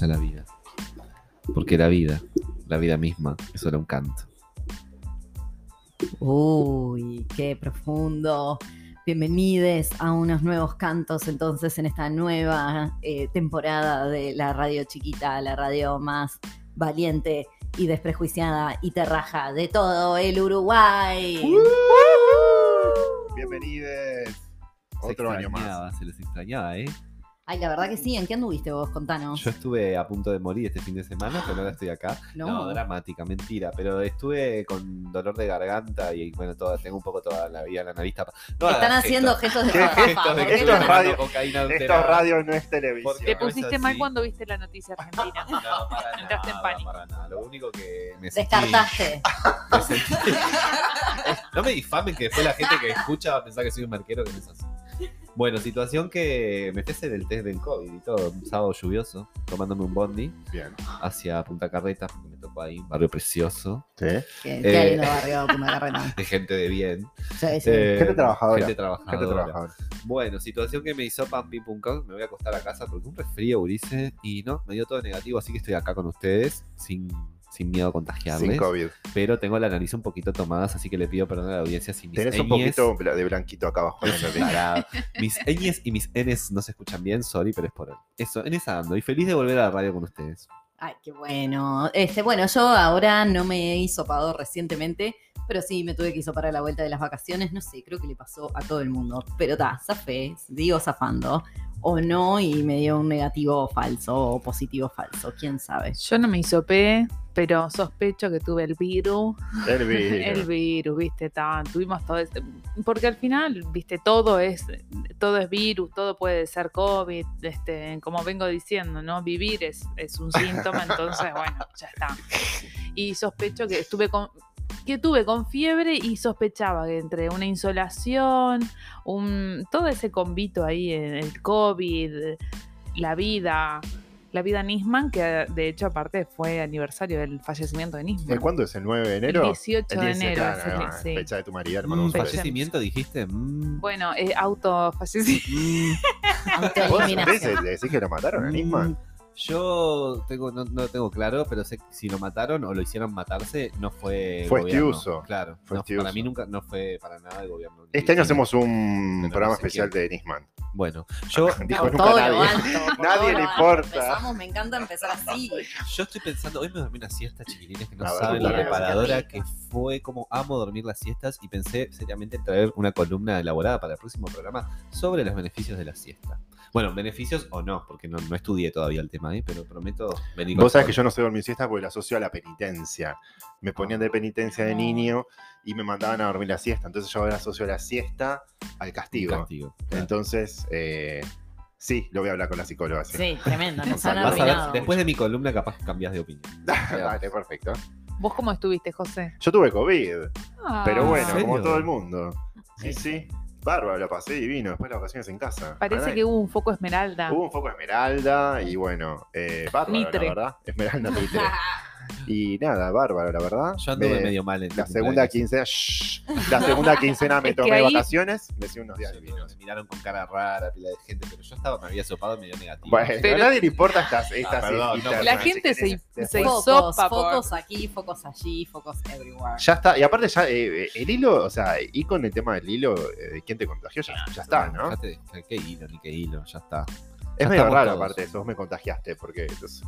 vaya la vida. Porque la vida, la vida misma, es solo un canto. Uy, qué profundo. Bienvenidos a unos nuevos cantos entonces en esta nueva eh, temporada de la radio chiquita, la radio más valiente y desprejuiciada y terraja de todo el Uruguay. Bienvenidos. Se Otro año más. extrañaba, Se les extrañaba, ¿eh? Ay, la verdad que sí. ¿En qué anduviste vos? Contanos. Yo estuve a punto de morir este fin de semana, pero ahora estoy acá. No. No, dramática, mentira. Pero estuve con dolor de garganta y bueno, toda, tengo un poco toda la vida en la nariz tapa. No Están haciendo gestos. gestos de ¿Qué jajaja, Gestos radio. cocaína Esto es radio, no es televisión. Te pusiste mal cuando viste la noticia argentina. No, para Entraste en nada, pánico. para nada. Lo único que me sentí- Descartaste. me sentí- no me difamen que después la gente que escucha va a pensar que soy un marquero que no es así. Bueno, situación que me hacer el test del COVID y todo, un sábado lluvioso, tomándome un bondi Bien. hacia Punta Carretas, porque me tocó ahí, un barrio precioso, ¿Sí? Qué, Eh, qué lindo barrio, Punta Carreta. de gente de bien. Sí, sí. Eh, Gente trabajadora. Gente trabajadora. Gente trabajadora. Bueno, situación que me hizo pam pim pum pam, me voy a acostar a casa porque un resfrío, Ulises, y no, me dio todo negativo, así que estoy acá con ustedes sin, sin miedo a contagiarles. Sin COVID. Pero tengo la nariz un poquito tomada, así que le pido perdón a la audiencia si mis Tenés un ñes- poquito de blanquito acá abajo. Mis ñes y mis Ns no se escuchan bien, sorry, pero es por hoy. Eso, en esa ando. Y feliz de volver a la radio con ustedes. Ay, qué bueno. Este, bueno, yo ahora no me he hisopado recientemente, pero sí me tuve que hisopar a la vuelta de las vacaciones. No sé, creo que le pasó a todo el mundo. Pero está, zafé, digo zafando. O no, y me dio un negativo falso o positivo falso, quién sabe. Yo no me hisopé, pero sospecho que tuve el virus. El virus. El virus, viste, tan, tuvimos todo este- porque al final, viste, todo es, todo es virus, todo puede ser COVID, este, como vengo diciendo, ¿no? Vivir es, es un síntoma, entonces, bueno, ya está. Y sospecho que estuve con, que tuve con fiebre y sospechaba que entre una insolación, un, todo ese convito ahí, el COVID, la vida, la vida Nisman, que de hecho aparte fue aniversario del fallecimiento de Nisman. ¿El cuándo es? ¿El 9 de El enero? 18 El de 10, enero. claro, es el- no, sí. Fecha de tu marido, hermano. Mm, fallecimiento, dijiste. Mm. Bueno, eh, autofallecimiento. Mm. ¿Vos Autoeliminación. decís, decís que lo mataron a Nisman? Yo tengo, no, no lo tengo claro, pero sé que si lo mataron o lo hicieron matarse, no fue. Fue gobierno. Estiuso. Claro. Fue no, Estiuso. para mí nunca no fue para nada el gobierno. Este año hacemos un Pero programa no sé especial quién. de Nisman. Bueno, yo, Dijo nunca nadie. alto, Nadie le importa. Empezamos, me encanta empezar así. yo estoy pensando, hoy me dormí una siesta, chiquilines, que no ver, saben la reparadora que fue como amo dormir las siestas y pensé seriamente en traer una columna elaborada para el próximo programa sobre los beneficios de la siesta. Bueno, beneficios o no, porque no, no estudié todavía el tema, ¿eh? pero prometo venir con Vos sabés que yo no sé dormir siesta porque la asocio a la penitencia. Me ponían de penitencia de niño y me mandaban a dormir la siesta. Entonces yo ahora asocio la siesta al castigo. Castigo, claro. Entonces, eh, sí, lo voy a hablar con la psicóloga. sí. Sí, tremendo, nos han Vas a ver, arruinado. después de mi columna capaz cambias de opinión. Dale, perfecto. ¿Vos cómo estuviste, José? Yo tuve COVID, Ah, pero bueno, como todo el mundo. Sí, sí. Bárbaro, lo pasé divino. Después las vacaciones en casa. Parece que hubo un foco esmeralda. Hubo un foco esmeralda y bueno, eh, bárbaro, Mitre. la verdad. Esmeralda mitre. Y nada, bárbaro, la verdad. Yo anduve Me- medio mal en La segunda quincena, shh, la segunda quincena me tomé ahí- vacaciones, me hice unos días Me miraron con cara rara, pila de gente, pero yo estaba, me había sopado medio negativo. Bueno, Pero- a nadie le importa estas, estas perdón, no, internas, La gente se- se- Focos, focos aquí, focos allí, focos everywhere. Ya está, y aparte ya, eh, el hilo, o sea, y con el tema del hilo, eh, quién te contagió, ya, ya está, ¿no? Fíjate, qué hilo, ni qué hilo, ya está. Es ya medio raro todos. aparte eso, vos me contagiaste, porque entonces,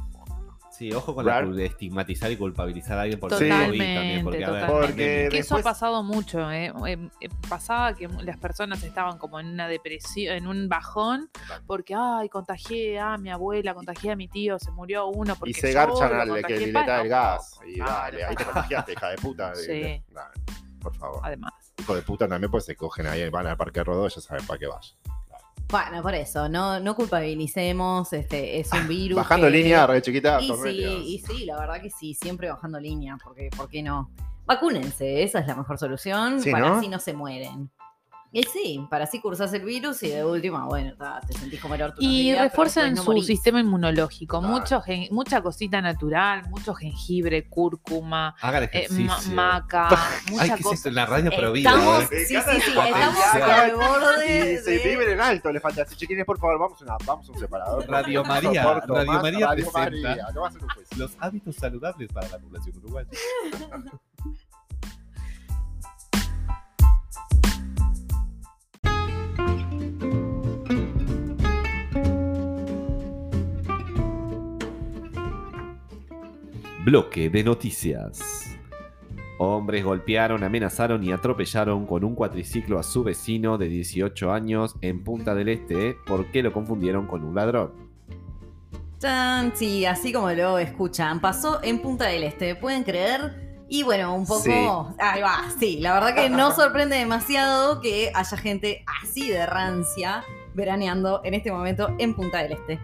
Sí, ojo con Rar- la de estigmatizar y culpabilizar a alguien por COVID también, porque a ver, Porque Que eso ha después- pasado mucho, ¿eh? Eh, eh, Pasaba que las personas estaban como en una depresión, en un bajón, porque, ay, contagié a mi abuela, contagié a mi tío, se murió uno. Porque y se garchan al que el gas. Y dale, ahí te contagiaste, hija de puta. Sí. Dale, por favor. Además. Hijo de puta también, pues se cogen ahí, van al parque Rodó, ya saben para qué vayan. Bueno, por eso, no, no culpabilicemos, este, es un virus. Bajando que- línea, re chiquita, Y sí, y sí, la verdad que sí, siempre bajando línea, porque ¿por qué no? Vacúnense, esa es la mejor solución, Sí, para ¿no? así no se mueren. Y sí, para así cursás el virus y de última, bueno, ta, te sentís como el orto. Y días, pero refuerzan no su morís. sistema inmunológico. Claro. Mucho gen- mucha cosita natural, mucho jengibre, cúrcuma, eh, ma- maca, Ay, mucha ¿qué es cosa. esto? En la radio prohibida. Estamos, ¿eh? sí, sí, sí, estamos al borde Y se viven en alto, le falta. Chiquines, por favor, vamos, una, vamos a un separador. Radio María, soporto Radio más María Radio presenta. María, no va a ser un juez. Los hábitos saludables para la población uruguaya. Bloque de noticias. Hombres golpearon, amenazaron y atropellaron con un cuatriciclo a su vecino de 18 años en Punta del Este porque lo confundieron con un ladrón. Chan, sí, así como lo escuchan. Pasó en Punta del Este, ¿pueden creer? Y bueno, un poco. Sí. Ahí va, sí. La verdad que no sorprende demasiado que haya gente así de rancia veraneando en este momento en Punta del Este.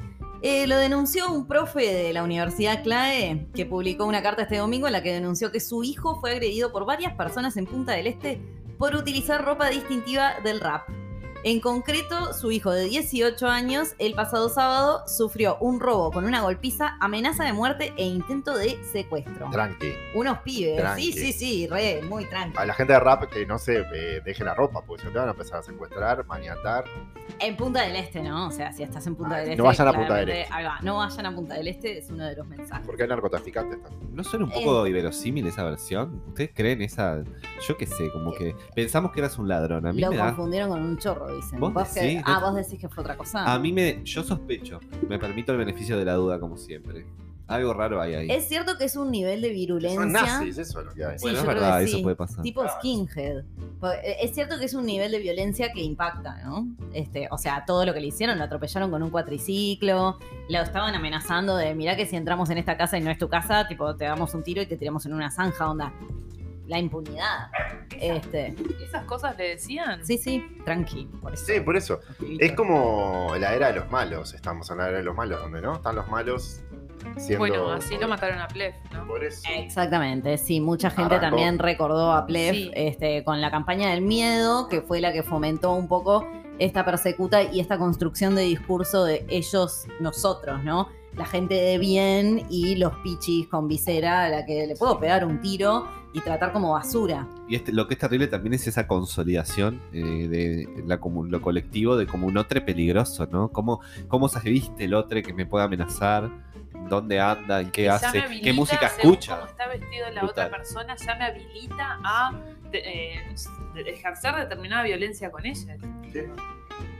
Eh, lo denunció un profe de la Universidad CLAE que publicó una carta este domingo en la que denunció que su hijo fue agredido por varias personas en Punta del Este por utilizar ropa distintiva del rap. En concreto, su hijo de 18 años, el pasado sábado, sufrió un robo con una golpiza, amenaza de muerte e intento de secuestro. Tranqui. Unos pibes, Tranqui. sí, sí, sí, re, muy tranqui. A la gente de rap que no se eh, deje la ropa, porque si no te van a empezar a secuestrar, maniatar. En Punta del Este, ¿no? O sea, si estás en Punta Ay, del no Este. vayan a Punta del Este. ahí va, no vayan a Punta del Este, es uno de los mensajes. Porque hay narcotraficantes también. ¿No suena un poco inverosímil esa versión? ¿Ustedes creen esa.? Yo qué sé, como que pensamos que eras un ladrón. A mí Lo me da. confundieron con un chorro, dicen. ¿Vos que- decís? ah, vos decís que fue otra cosa. A mí me. Yo sospecho. Me permito el beneficio de la duda, como siempre. Algo raro hay ahí. Es cierto que es un nivel de virulencia. Son nazis, eso es lo que hay. Sí, bueno, es verdad, eso sí. puede pasar. tipo Claro. skinhead. Porque, eh, Es cierto que es un nivel de violencia que impacta, ¿no? Este, o sea, todo lo que le hicieron, lo atropellaron con un cuatriciclo, lo estaban amenazando de, mirá que si entramos en esta casa y no es tu casa, tipo, te damos un tiro y te tiramos en una zanja, onda. La impunidad. Este, Esas cosas le decían. sí, sí, tranqui. Por eso. Sí, por eso. Es como la era de los malos. Estamos en la era de los malos, donde no están los malos siendo. Bueno, así lo mataron a Plef, ¿no? Por eso. Exactamente, sí, mucha gente Arrancó. también recordó a Plef Sí. este, con la campaña del miedo, que fue la que fomentó un poco esta persecuta y esta construcción de discurso de ellos, nosotros, ¿no? La gente de bien y los pichis con visera a la que le puedo pegar un tiro y tratar como basura. Y este, lo que es terrible también es esa consolidación eh, de la, comu- lo colectivo de como un otro peligroso, ¿no? ¿Cómo, cómo se viste el otro que me puede amenazar? ¿Dónde anda? ¿En qué hace? ¿Qué música escucha? Cómo está vestido la Brutal. otra persona, ya me habilita a de- eh, ejercer determinada violencia con ella.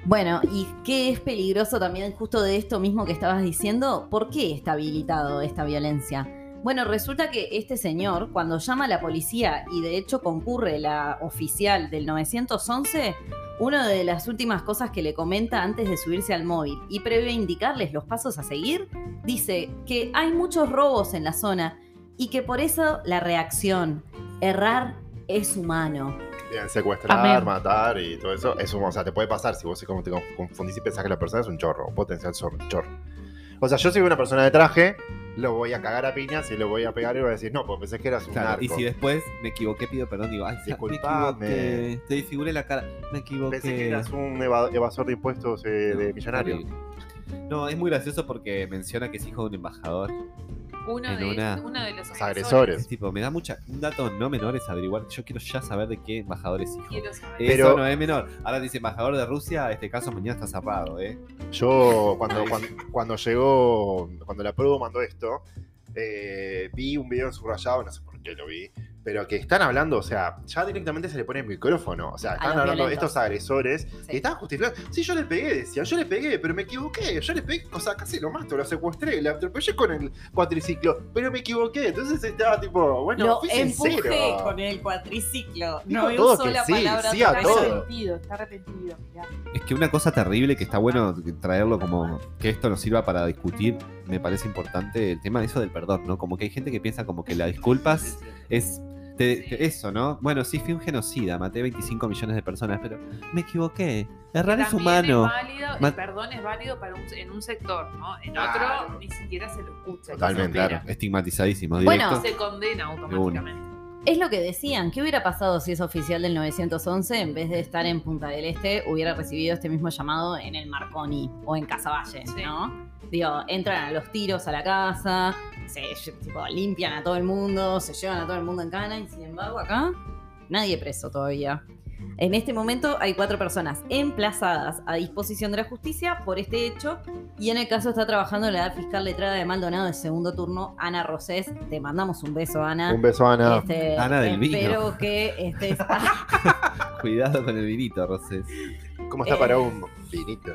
Bueno, ¿y qué es peligroso también justo de esto mismo que estabas diciendo? ¿Por qué está habilitado esta violencia? Bueno, resulta que este señor, cuando llama a la policía y de hecho concurre la oficial del 911, una de las últimas cosas que le comenta antes de subirse al móvil y previo a indicarles los pasos a seguir, dice que hay muchos robos en la zona y que por eso la reacción, errar es humano. Bien, secuestrar, Amén. matar y todo eso. Es un, o sea, te puede pasar si vos como te confundís y pensás que la persona es un chorro, un potencial chorro. O sea, yo soy una persona de traje, lo voy a cagar a piñas y lo voy a pegar y voy a decir, no, pues pensé que eras un Claro, y narco. si después me equivoqué, pido perdón, digo, ay, me Disculpame. equivoqué, te disfiguré la cara, me equivoqué. Pensé que eras un eva- evasor de impuestos eh, de millonario. No, es muy gracioso porque menciona que es hijo de un embajador. Uno, En de, una- uno de los Los Es agresores. tipo, me da mucha. Un dato no menor es averiguar. Yo quiero ya saber de qué embajador es hijo. Quiero saber. Pero- Eso no es menor. Ahora dice embajador de Rusia, este caso mañana está cerrado, ¿eh? Yo, cuando, cuando, cuando llegó, cuando la prueba mandó esto, eh, vi un video en subrayado, no sé por qué lo vi, pero que están hablando, o sea, ya directamente se le pone el micrófono, o sea, están hablando de violentos. estos agresores Sí. que estaban justificando. Sí, yo le pegué, decía, yo le pegué, pero me equivoqué, yo le pegué, o sea, casi lo mato, lo secuestré, le atropellé con el cuatriciclo, pero me equivoqué, entonces estaba tipo, bueno, Lo fui empujé sincero. con el cuatriciclo. Dijo no todo usó que la sí, palabra sí a todo. arrepentido, está arrepentido. mirá. Es que una cosa terrible que está bueno traerlo como que esto nos sirva para discutir, me parece importante el tema de eso del perdón, ¿no? Como que hay gente que piensa como que las disculpas es te- te- eso, ¿no? Bueno, sí, fui un genocida, maté 25 millones de personas, pero me equivoqué. Errar es humano. Es válido, Ma- el perdón es válido para un, en un sector, ¿no? En Claro. otro ni siquiera se lo escucha. Totalmente. espera. Estigmatizadísimo, Bueno, directo. Se condena automáticamente. Es lo que decían. ¿Qué hubiera pasado si ese oficial del 911, en vez de estar en Punta del Este, hubiera recibido este mismo llamado en el Marconi o en Casaballe, Sí. ¿no? Digo, entran a los tiros a la casa, se tipo, limpian a todo el mundo, se llevan a todo el mundo en cana y sin embargo acá nadie preso todavía. En este momento hay cuatro personas emplazadas a disposición de la justicia por este hecho y en el caso está trabajando la fiscal letrada de Maldonado de segundo turno, Ana Rosés. Te mandamos un beso, Ana. Un beso, Ana. Este, Ana del vino. Espero que estés. Cuidado con el vinito, Rosés. ¿Cómo está eh, para un vinito?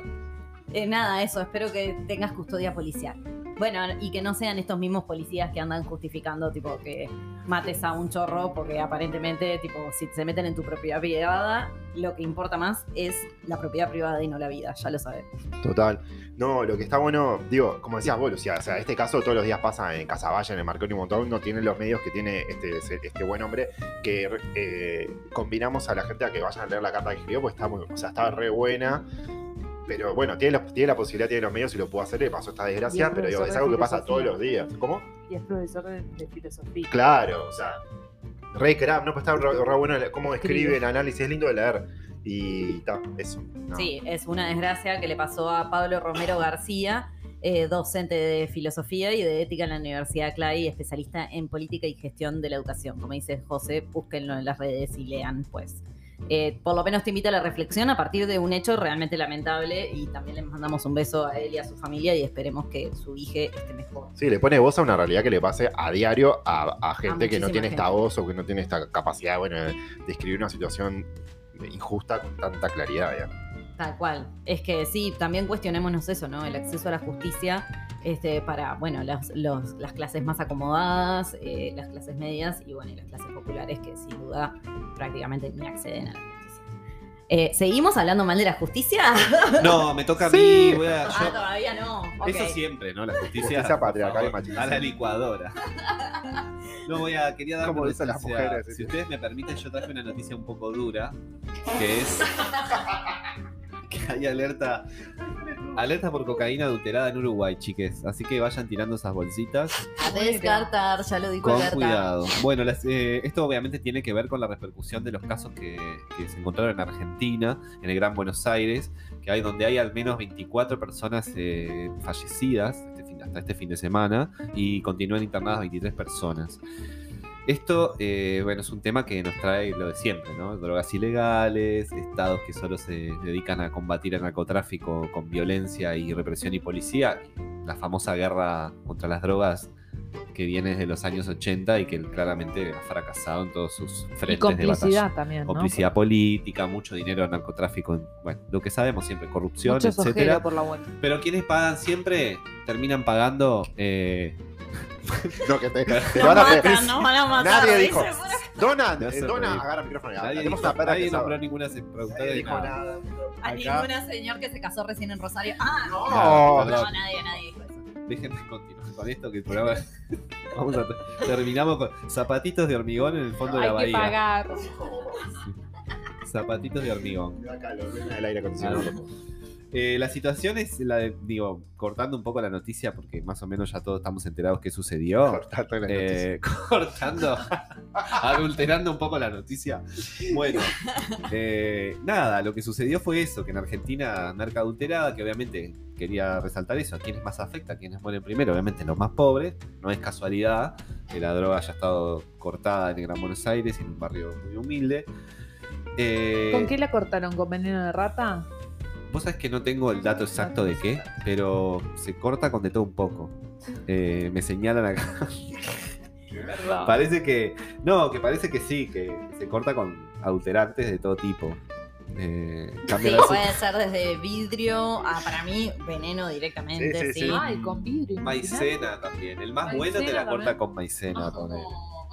Eh, nada, eso, espero que tengas custodia policial. Bueno, y que no sean estos mismos policías que andan justificando, tipo, que mates a un chorro, porque aparentemente, tipo, si se meten en tu propiedad privada, lo que importa más es la propiedad privada y no la vida, ya lo sabes. Total. No, lo que está bueno, digo, como decías vos, Lucía, o sea, este caso todos los días pasa en Casaballe, en el Marconi montón, no tiene los medios que tiene este, este buen hombre, que eh, combinamos a la gente a que vayan a leer la carta que escribió, pues está muy, o sea, está re buena. Pero bueno, tiene, los- tiene la posibilidad, tiene los medios y lo pudo hacer, le pasó esta desgracia, es pero digo, es algo que pasa todos los días. ¿Cómo? Y es profesor de, de filosofía. Claro, o sea, re crap, no, pues está re, re bueno cómo escribe Escribe. el análisis, es lindo de leer. Y está, eso. no. Sí, es una desgracia que le pasó a Pablo Romero García, eh, docente de filosofía y de ética en la Universidad Clay, especialista en política y gestión de la educación. Como dice José, búsquenlo en las redes y lean, pues. Eh, por lo menos te invito a la reflexión a partir de un hecho realmente lamentable y también le mandamos un beso a él y a su familia y esperemos que su hija esté mejor. Sí, le pone voz a una realidad que le pase a diario a, a gente que no tiene esta voz o que no tiene esta capacidad bueno, de describir una situación injusta con tanta claridad. ya. Tal cual. Es que sí, también cuestionémonos eso, ¿no? El acceso a la justicia este, para, bueno, las, los- las clases más acomodadas, eh, las clases medias y, bueno, y las clases populares que sin duda prácticamente ni acceden a la justicia. Eh, ¿Seguimos hablando mal de la justicia? No, me toca a mí. Sí. voy a- ah, yo- todavía no. Eso siempre, ¿no? La justicia. Justicia patriarcal y machista. A la licuadora. No voy a. Quería dar Como una dicen las noticia. mujeres, Si ustedes me permiten, yo traje una noticia un poco dura. Que es. hay alerta. Alerta por cocaína adulterada en Uruguay, chiques. Así que vayan tirando esas bolsitas. A descartar, ya lo dijo Con Alberta. cuidado. Bueno, las- eh, esto obviamente tiene que ver con la repercusión de los casos que, que se encontraron en Argentina, en el Gran Buenos Aires, que hay donde hay al menos 24 personas eh, fallecidas este fin- hasta este fin de semana y continúan internadas 23 personas. Esto, eh, bueno, es un tema que nos trae lo de siempre, ¿no? Drogas ilegales, estados que solo se dedican a combatir el narcotráfico con violencia y represión y policía, la famosa guerra contra las drogas que viene desde los años 80 y que claramente ha fracasado en todos sus frentes Y de complicidad batalla. también, ¿no? Complicidad política, mucho dinero en narcotráfico, bueno, lo que sabemos siempre, corrupción, Mucho etcétera. por la vuelta. Pero quienes pagan siempre terminan pagando eh, No, que te, te van a matan, pe- nos van a matar. Nadie dijo. Dona, eh, Dona, agarra el micrófono. nadie, dijo, una perra nadie que nombró ninguna se- productora Nadie de dijo nada. nada. A Acá. ninguna señor que se casó recién en Rosario. Ah, no. No, No, nadie, nadie dijo eso. Déjenme continuar con esto que el programa. Vamos a terminamos con zapatitos de hormigón en el fondo de la Hay que bahía. pagar. Zapatitos de hormigón. Da calor, el aire acondicionado. Eh, la situación es la de, digo, cortando un poco la noticia, porque más o menos ya todos estamos enterados qué sucedió. Cortando la noticia. Eh, cortando, adulterando un poco la noticia. Bueno, eh, nada, lo que sucedió fue eso, que en Argentina, narca adulterada, que obviamente quería resaltar eso, a quienes más afecta, a quienes mueren primero, obviamente los más pobres, no es casualidad que la droga haya estado cortada en el Gran Buenos Aires, en un barrio muy humilde. Eh, ¿Con qué la cortaron? ¿Con veneno de rata? Vos sabés que no tengo el dato exacto de qué, pero se corta con de todo un poco. Eh, me señalan acá. Parece que. No, que parece que sí, que se corta con adulterantes de todo tipo. Eh, Sí, puede ser desde vidrio a, para mí, veneno directamente. Sí, Sí, sí, sí. Ay, con vidrio. Maicena también. El más bueno te Maicena la corta también. con maicena. ponele.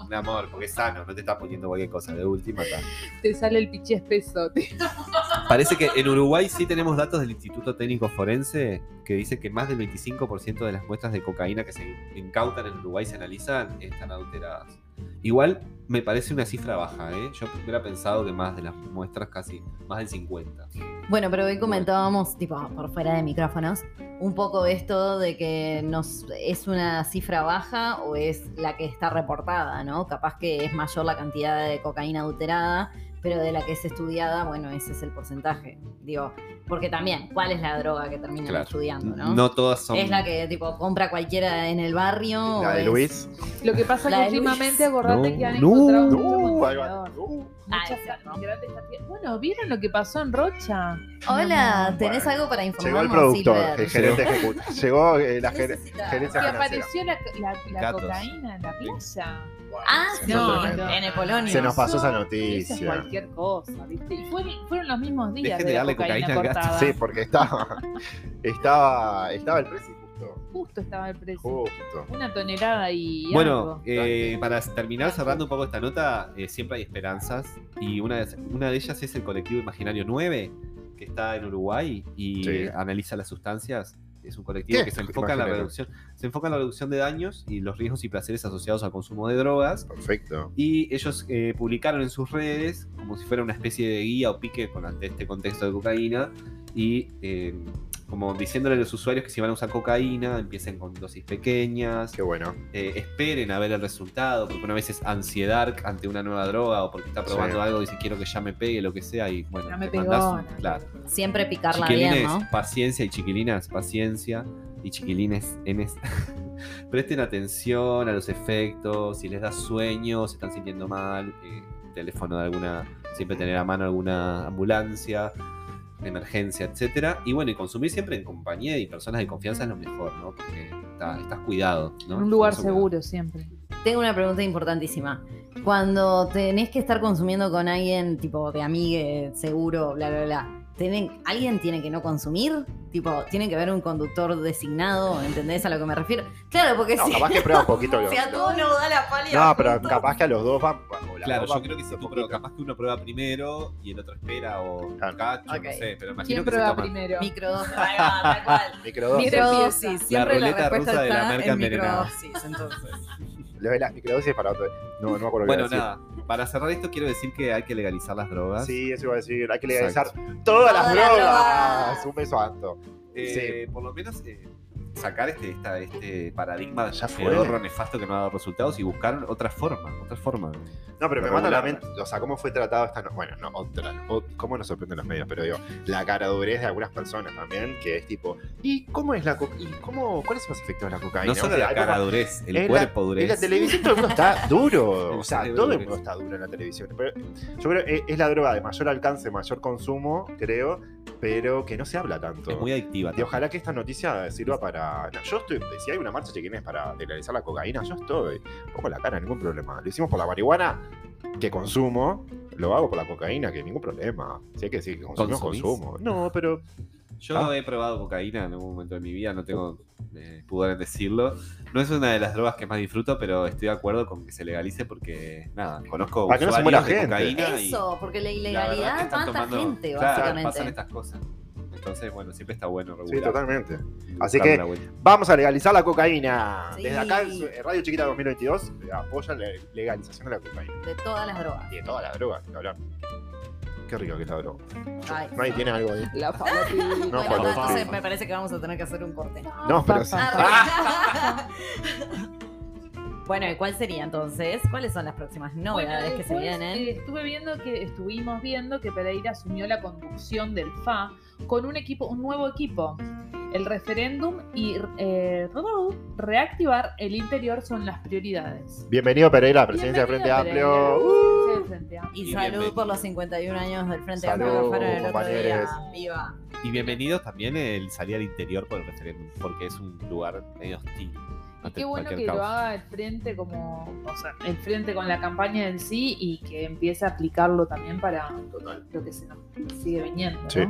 Un amor, porque es sano, no te está poniendo cualquier cosa. De última, está. Te sale el pichi espeso. Parece que en Uruguay sí tenemos datos del Instituto Técnico Forense que dice que más del 25% de las muestras de cocaína que se incautan en Uruguay se analizan están adulteradas. Igual me parece una cifra baja, ¿eh? Yo hubiera pensado que más de las muestras, casi más del 50. Bueno, pero hoy comentábamos, tipo, por fuera de micrófonos, un poco esto de que nos es una cifra baja o es la que está reportada, ¿no? Capaz que es mayor la cantidad de cocaína adulterada, pero de la que es estudiada, bueno, ese es el porcentaje. Digo, porque también, ¿cuál es la droga que terminan Claro. estudiando, no? No todas son. Es la que, tipo, compra cualquiera en el barrio. La de es- Luis. Lo que pasa es que últimamente acordate No, que han no, encontrado No. Ah, Muchas cierto. grandes. Bueno, ¿vieron lo que pasó en Rocha? Hola, No, ¿tenés bueno. algo para Llegó el informarnos, productor, Silver? el gerente ejecutivo. Llegó eh, la ger- gerencia financiera. apareció la, la, la cocaína en la playa. Ah, Se sí, nos- no. en el Polonio. Se nos pasó esa Eso es noticia. cualquier cosa, ¿viste? Y fueron, fueron los mismos días Dejen de de la darle cocaína, cocaína Sí, porque estaba, estaba, estaba el precio justo. Justo estaba el precio. Justo. Una tonelada y Bueno, algo. eh, para terminar cerrando un poco esta nota, eh, siempre hay esperanzas. Y una de, una de ellas es el colectivo Imaginario 9, que está en Uruguay y Sí. analiza las sustancias. Es un colectivo ¿Qué que se enfoca en la reducción, se enfoca en la reducción de daños y los riesgos y placeres asociados al consumo de drogas. Perfecto. Y ellos eh, publicaron en sus redes, como si fuera una especie de guía o pique con ante este contexto de cocaína, y eh, como diciéndole a los usuarios que si van a usar cocaína, empiecen con dosis pequeñas, Qué bueno. eh, esperen a ver el resultado, porque una vez es ansiedad ante una nueva droga o porque está probando Sí. algo y dice quiero que ya me pegue, lo que sea, y bueno, Ya me te pegó, mandás un- no. claro. Siempre picarla bien, ¿no? paciencia y chiquilinas, paciencia y chiquilines, enes. Presten atención a los efectos, si les da sueño, si están sintiendo mal, eh, teléfono de alguna, siempre tener a mano alguna ambulancia, de emergencia, etcétera. Y bueno, y consumir siempre en compañía y personas de confianza es lo mejor, ¿no? Porque está- estás cuidado, ¿no? En un lugar seguro siempre. Tengo una pregunta importantísima. Cuando tenés que estar consumiendo con alguien, tipo de amigue, seguro, bla, bla, bla, ¿tienen- ¿alguien tiene que no consumir? Tipo, ¿tiene que haber un conductor designado? ¿Entendés a lo que me refiero? Claro, porque No, si, capaz que prueba un poquito los. si a todos nos da la pálida. No, pero capaz que a los dos van. Claro, dos yo van creo que si tú pruebas, capaz que uno prueba primero y el otro espera o Claro. cacho, no sé, pero imagino ¿Quién que se prueba toma primero? Microdosis, tal cual. Microdosis. Microdosis, siempre la, ruleta respuesta rusa de la merca en envenenada. microdosis, entonces. Lo de la microdosis para otro. No, no me acuerdo Bueno, nada, para cerrar esto quiero decir que hay que legalizar las drogas. Sí, eso iba a decir. Hay que legalizar Exacto. todas las las drogas. Un beso a Anto. Eh, Por lo menos eh, sacar este, esta- este paradigma Ya fue. pedorro, nefasto que no ha dado resultados y buscar otra forma, otra forma. No, pero me mata la mente. O sea, cómo fue tratado esta. no- Bueno, no, otra. o- cómo nos sorprenden los medios, pero digo, la cara durez de algunas personas también, que es tipo, ¿y cómo es la cocaína? ¿Y cómo, cuáles son los efectos de la cocaína? No O solo sea, la cara como- durez, el en la- cuerpo En durez. la televisión todo el mundo está duro. O sea, todo el durez. mundo está duro en la televisión. Pero yo creo que es la droga de mayor alcance, mayor consumo, creo, pero que no se habla tanto. Es muy adictiva. Y ojalá que esta noticia sirva para. no, yo estoy. Si hay una marcha chiquines para legalizar la cocaína, yo estoy. Pongo la cara, ningún problema. Lo hicimos por la marihuana que consumo. Lo hago por la cocaína, que ningún problema. Si hay que decir que consumo, consumo. No, pero. Yo Ah. he probado cocaína en algún momento de mi vida, no tengo eh, pudor en decirlo. No es una de las drogas que más disfruto, pero estoy de acuerdo con que se legalice porque, nada, conozco Para que no se muera de gente. cocaína y Eso, porque la la verdad que ilegalidad mata tomando- gente, claro, básicamente. pasan estas cosas. Entonces, bueno, siempre está bueno regular. Sí, totalmente. Así que la vuelta. vamos a legalizar la cocaína. Sí. Desde acá, eh, Radio Chiquita 2022 eh, apoya la legalización de la cocaína. De todas las drogas. Y de todas las drogas, ni hablar. Qué rico que es la droga. Ay. Nadie tiene algo ahí. La. No, bueno, entonces sí. me parece que vamos a tener que hacer un corte. No, pero sí. Ah, bueno, ¿y cuál sería entonces? ¿Cuáles son las próximas novedades que se vienen? eh, estuve viendo que estuvimos viendo que Pereira asumió la conducción del FA con un equipo, un nuevo equipo. El referéndum y eh, reactivar el interior son las prioridades. Bienvenido Pereira, la presidencia del Frente Bienvenido, Amplio. Pereira. Uh. Del Frente Amplio. Y Y salud bienvenido. por los 51 años del Frente Salud, Amplio que fueron el otro compañeros. día. Viva. Y bienvenidos también el salir al interior por el referéndum, porque es un lugar medio hostil. Y qué bueno que lo haga el frente como, o sea, el frente con la campaña en sí y que empiece a aplicarlo también para lo que se nos sigue viniendo. ¿no? Sí.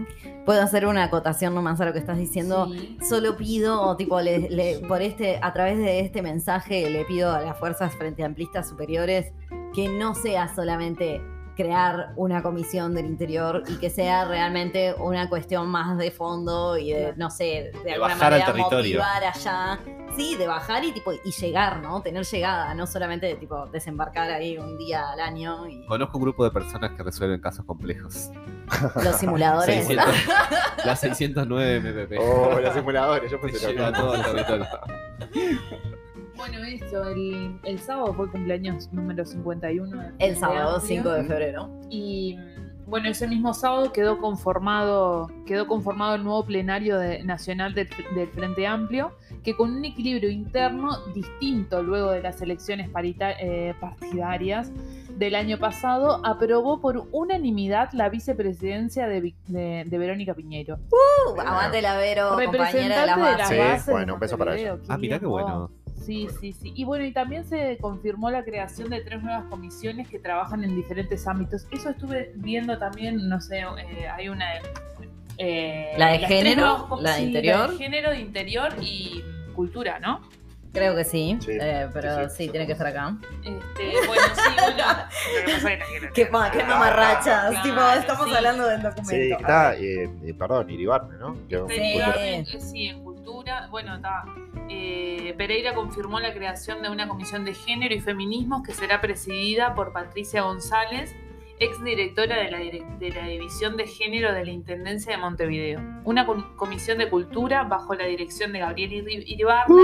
Puedo hacer una acotación nomás a lo que estás diciendo. Sí. Solo pido, o tipo, le- le- por este, a través de este mensaje le pido a las fuerzas frente amplistas superiores que no sea solamente crear una comisión del interior y que sea realmente una cuestión más de fondo y de, no sé, de, De alguna bajar al manera territorio. motivar allá, sí, de bajar y tipo y llegar, ¿no? Tener llegada, no solamente de tipo desembarcar ahí un día al año y Conozco un grupo de personas que resuelven casos complejos. Los simuladores. 600 la 609 MPP. Oh, los simuladores, yo pensé lo todo el territorio. Bueno, eso, el, el sábado fue el cumpleaños número 51. del El sábado Amplio. 5 de febrero. Y bueno, ese mismo sábado quedó conformado, quedó conformado el nuevo plenario de- nacional del, del Frente Amplio, que con un equilibrio interno distinto luego de las elecciones parita- eh, partidarias del año pasado, aprobó por unanimidad la vicepresidencia de, de- de Verónica Piñero. Uh, aguante la Vero, compañera de las Representante bases. Sí, bueno, un beso para Montevideo, Ah, mirá qué bueno. Sí, sí, sí. Y bueno, y también se confirmó la creación de tres nuevas comisiones que trabajan en diferentes ámbitos. Eso estuve viendo también, no sé, eh, hay una... eh, ¿La de las género? ¿La de sí, interior? de género, de interior y cultura, ¿no? Creo que sí, Sí, eh, pero sí, sí, sí. tiene que estar acá. Este, bueno, sí, bueno. Qué, ma- qué mamarrachas, Claro, tipo, estamos sí. hablando del documento. Sí, está, eh, eh, perdón, Iribarne, ¿no? Que- Sí, Sí. en- sí, en cultura. Bueno, está. eh, Pereira confirmó la creación de una comisión de género y feminismos que será presidida por Patricia González, ex directora de la, de la División de Género de la Intendencia de Montevideo. Una com- comisión de cultura bajo la dirección de Gabriel Iri- Iribarne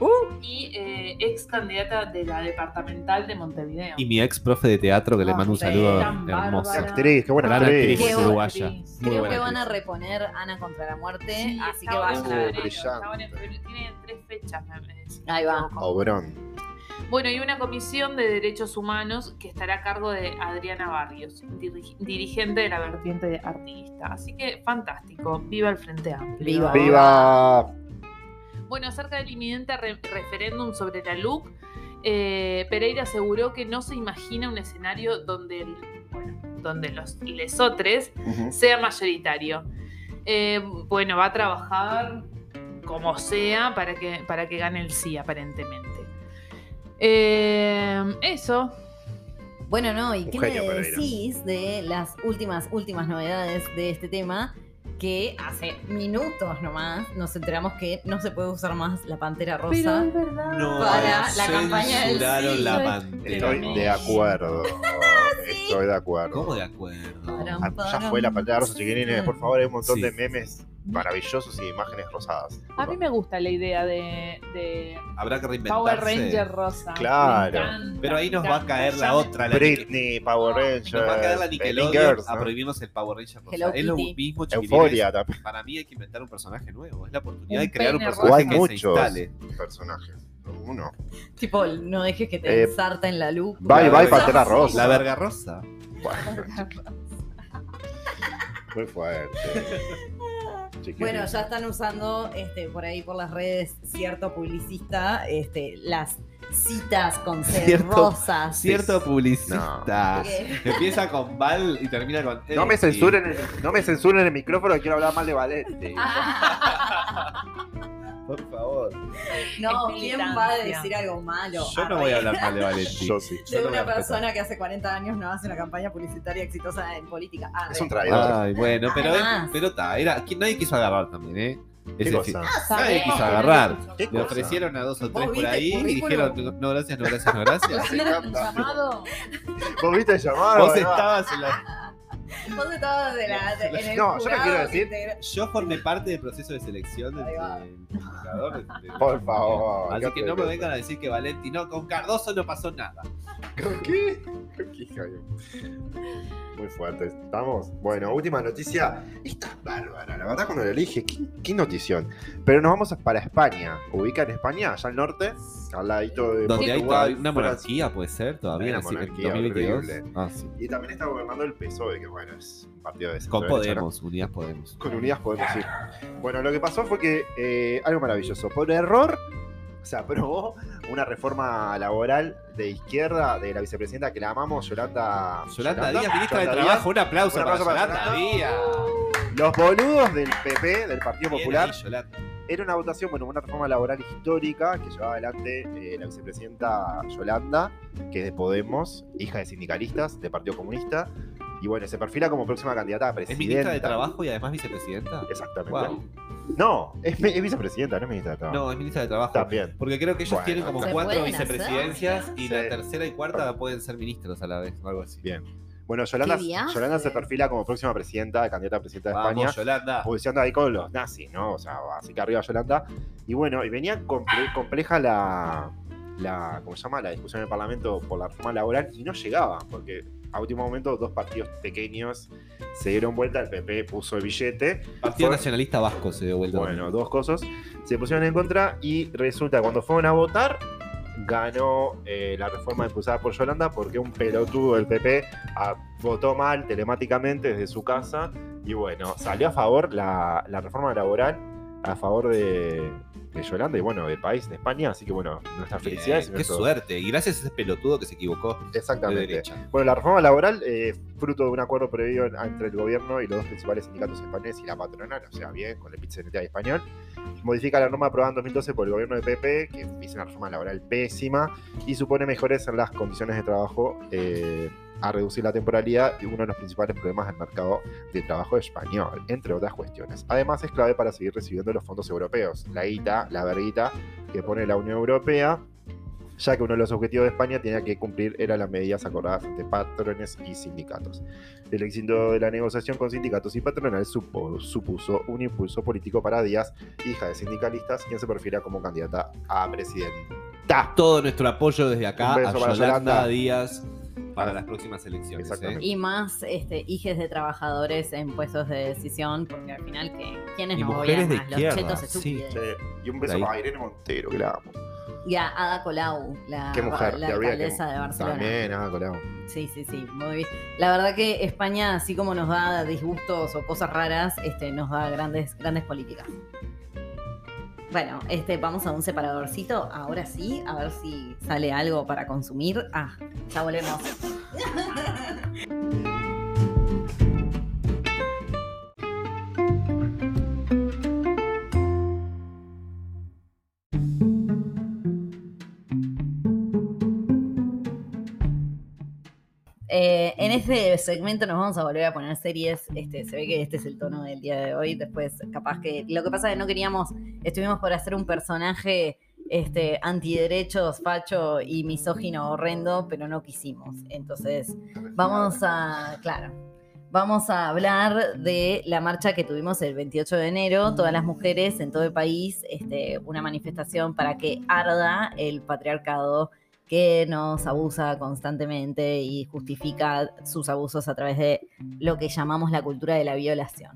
Uh, y eh, ex candidata de la departamental de Montevideo. Y mi ex profe de teatro, que le Ah, mando un sí. saludo hermoso. Actriz, qué buena actriz. actriz Qué buena uruguaya. actriz. Muy Creo buena que van a reponer Ana contra la muerte, Sí, así que vayan a en ver. tiene tres fechas. me- no Ahí va. Obrón. Bueno, y una comisión de derechos humanos que estará a cargo de Adriana Barrios, diri- dirigente de la vertiente artista. Así que fantástico, viva el Frente Amplio. Viva. ¡Viva! Bueno, acerca del inminente re- referéndum sobre la LUC, eh, Pereira aseguró que no se imagina un escenario donde, el- bueno, donde los lesotres sea mayoritario. Eh, bueno, va a trabajar como sea para que, para que gane el sí, aparentemente. Eh, eso. Bueno, no, ¿y qué genio, me Pereira. decís de las últimas, últimas novedades de este tema? Que hace minutos nomás nos enteramos que no se puede usar más la pantera rosa. es verdad. No, Para la campaña del censuraron sí. la pantera. Estoy de acuerdo. Estoy de acuerdo. ¿Cómo de acuerdo? Ah, Ya fue la pantalla rosa, chiquilines. Por favor, hay un montón Sí. de memes maravillosos y imágenes rosadas. A mí me gusta la idea de, de Habrá que reinventarse. Power Ranger rosa. Claro. Encanta, Pero ahí nos va a caer la otra. La Britney, Power No, Rangers. Nos va a caer la Nickelodeon Girls, a ¿no? prohibirnos el Power Ranger rosa. Hello es lo mismo. Euforia también. Para mí hay que inventar un personaje nuevo. Es la oportunidad Un de crear un personaje O hay que se muchos instale. personajes. Uno. Tipo, no dejes que te Eh, ensarta en la luz. Bye, La bye, verga- Pantera Rosa. La verga rosa. Bueno, muy fuerte. Bueno, ya están usando este, por ahí por las redes cierto publicista este, las citas con C Cierto- rosas. Cierto publicista. ¿Qué? Empieza con Val y termina con. No me censuren, el, no me censuren el micrófono que quiero hablar mal de Valente. Por favor. No, ¿quién va a decir algo malo? Yo no voy a hablar mal de Valenti. Yo sí. Yo de una persona que hace 40 años no hace una campaña publicitaria exitosa en política. Ah, Es un traidor. Ay, bueno, pero, Además. pero ta, era, nadie quiso agarrar también, ¿eh? Sabemos Nadie quiso agarrar. ¿Qué Le ofrecieron a dos o ¿Vos tres por ahí y dijeron, no, gracias, no, gracias, no, gracias. ¿Vos viste el llamado? Vos estabas en la... Vos estabas de la, de- en el No, yo jurado quiero decir- Yo formé parte del proceso de selección del, de- Por favor. Así que no me vengan a decir que Valenti no, con Cardoso no pasó nada. ¿Con qué? ¿Con qué, de- Muy fuerte. ¿Estamos? Bueno, última noticia. Esta es bárbara. La verdad, cuando la elige, qué, qué notición. Pero nos vamos para España. ¿Ubica en España? Allá al norte, al ladito de Donde hay todavía una monarquía, puede ser, todavía Hay en una el- en monarquía 2022. horrible. Ah, sí. Y también está gobernando el PSOE, que bueno, es un partido de Con. Podemos, Unidas Podemos. Con Unidas podemos ir. Bueno, lo que pasó fue que eh, algo maravilloso. Por error se aprobó una reforma laboral de izquierda de la vicepresidenta que la amamos, Yolanda. Yolanda Díaz, ministra de Yolanda Trabajo, un aplauso, Un aplauso para para Yolanda Díaz. Los boludos del PP, del Partido Bien Popular, ahí, Yolanda. era una votación, bueno, una reforma laboral histórica que llevaba adelante eh, la vicepresidenta Yolanda, que es de Podemos, hija de sindicalistas del Partido Comunista. Y bueno, se perfila como próxima candidata a Es presidenta. ministra de Trabajo y además vicepresidenta. Exactamente. Wow. No, es, es vicepresidenta, no es ministra de Trabajo. No, es ministra de Trabajo. También. Porque creo que ellos Bueno, tienen como ¿Se cuatro hacer? vicepresidencias y la tercera y cuarta pueden ser ministros a la vez, o algo así. Bien. Bueno, Yolanda. Yolanda se perfila como próxima presidenta, candidata a presidenta de España. Vamos, Yolanda. posicionando ahí con los nazis, ¿no? O sea, así que arriba Yolanda. Y bueno, y venía comple- compleja la, la, ¿cómo se llama? La discusión en el Parlamento por la reforma laboral y no llegaba, porque a último momento dos partidos pequeños se dieron vuelta, el PP puso el billete, Partido Fue- Nacionalista Vasco se dio vuelta. bueno, dos cosas, se pusieron en contra y resulta que cuando fueron a votar, ganó eh, la reforma impulsada por Yolanda porque un pelotudo del PP ah, votó mal telemáticamente desde su casa y bueno, salió a favor la, la reforma laboral a favor de, de Yolanda y bueno, del país, de España, así que bueno, nuestras felicidades. qué nuestro- suerte. Y gracias a ese pelotudo que se equivocó Exactamente. Bueno, la reforma laboral, eh, fruto de un acuerdo previo en- entre el gobierno y los dos principales sindicatos españoles y la patronal, o sea, bien, con el PIT-CNT español, modifica la norma aprobada en 2012 por el gobierno de PP, que hizo una reforma laboral pésima y supone mejores en las condiciones de trabajo, eh, a reducir la temporalidad y uno de los principales problemas del mercado de trabajo español, entre otras cuestiones. Además, es clave para seguir recibiendo los fondos europeos, la ITA, la verguita que pone la Unión Europea ya que uno de los objetivos de España tenía que cumplir eran las medidas acordadas entre patrones y sindicatos. El éxito de la negociación con sindicatos y patronales supuso un impulso político para Díaz, hija de sindicalistas, quien se perfila como candidata a presidenta. Todo nuestro apoyo desde acá a Yolanda Yolanda. Díaz para las próximas elecciones. Exactamente. ¿eh? Y más este, hijes de trabajadores en puestos de decisión, porque al final, que ¿quiénes Y nos mujeres gobiernan? de Los izquierda, chetos sí. estúpidos. Che, y un beso para Irene Montero, que la amo. Y a Ada Colau, la, Qué mujer, la que- alcaldesa de Barcelona. También, ah, Colau. Sí, sí, sí, muy bien. La verdad que España, así como nos da disgustos o cosas raras, este, nos da grandes, grandes políticas. Bueno, este, vamos a un separadorcito, ahora sí, a ver si sale algo para consumir. Ah, ya volvemos. Eh, en este segmento nos vamos a volver a poner series. Este, se ve que este es el tono del día de hoy. Después, capaz que. Lo que pasa es que no queríamos. Estuvimos por hacer un personaje este, antiderechos, facho y misógino horrendo, pero no quisimos. Entonces, vamos a. Claro. Vamos a hablar de la marcha que tuvimos el 28 de enero, todas las mujeres en todo el país, este, una manifestación para que arda el patriarcado que nos abusa constantemente y justifica sus abusos a través de lo que llamamos la cultura de la violación.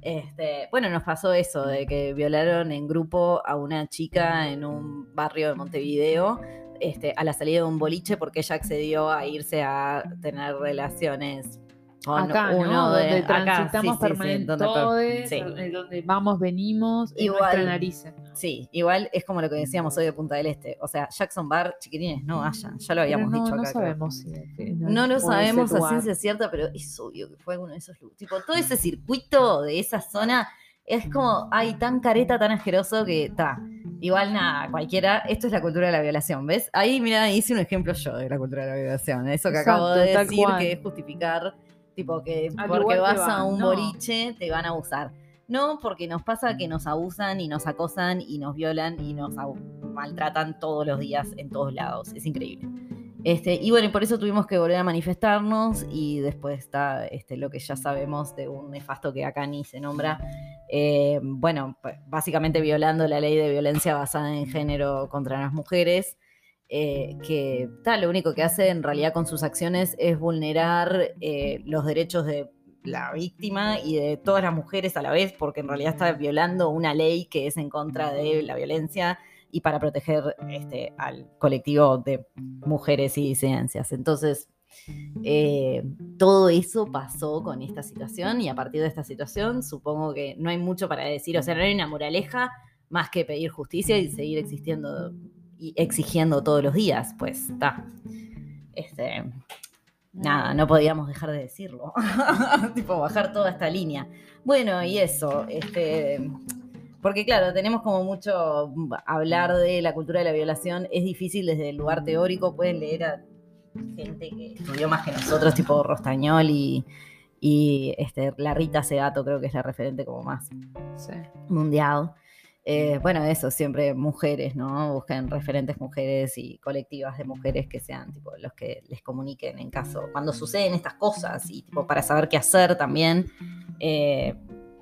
Este, bueno, nos pasó eso, de que violaron en grupo a una chica en un barrio de Montevideo este, a la salida de un boliche porque ella accedió a irse a tener relaciones con acá, ¿no? uno de donde acá, transitamos sí, sí, sí, permanente, donde todes, vamos, venimos, en Igual. nuestra nariz. Sí, igual es como lo que decíamos hoy de Punta del Este. O sea, Jackson Bar, chiquilines, no vayan. Ya lo habíamos no, dicho no acá. creo. sabemos si No lo sabemos a ciencia cierta, pero es obvio que fue uno de esos lugares. Tipo, todo ese circuito de esa zona es como, ay, tan careta, tan asqueroso que está. Igual nada, cualquiera. Esto es la cultura de la violación, ¿ves? Ahí, mira, hice un ejemplo yo de la cultura de la violación. Eso que acabo de decir, cual. que es justificar, tipo, que Al porque vas a un no. boliche te van a abusar. No, porque nos pasa que nos abusan y nos acosan y nos violan y nos maltratan todos los días en todos lados. Es increíble. Este, y bueno, por eso tuvimos que volver a manifestarnos y después está este, lo que ya sabemos de un nefasto que acá ni se nombra. Eh, bueno, básicamente violando la ley de violencia basada en género contra las mujeres, eh, que tal, lo único que hace en realidad con sus acciones es vulnerar eh, los derechos de la víctima y de todas las mujeres a la vez, porque en realidad está violando una ley que es en contra de la violencia y para proteger este, al colectivo de mujeres y disidencias. Entonces, eh, todo eso pasó con esta situación y a partir de esta situación supongo que no hay mucho para decir, o sea, no hay una moraleja más que pedir justicia y seguir existiendo y exigiendo todos los días, pues está. Este, nada, no podíamos dejar de decirlo. tipo, bajar toda esta línea. Bueno, y eso, este. Porque claro, tenemos como mucho hablar de la cultura de la violación, es difícil desde el lugar teórico, pueden leer a gente que estudió más que nosotros, tipo Rostañol y, Y este, la Rita Segato creo que es la referente como más Sí. mundial. Eh, bueno, eso, siempre mujeres, ¿no? Busquen referentes mujeres y colectivas de mujeres que sean tipo los que les comuniquen en caso, cuando suceden estas cosas y tipo para saber qué hacer también. Eh,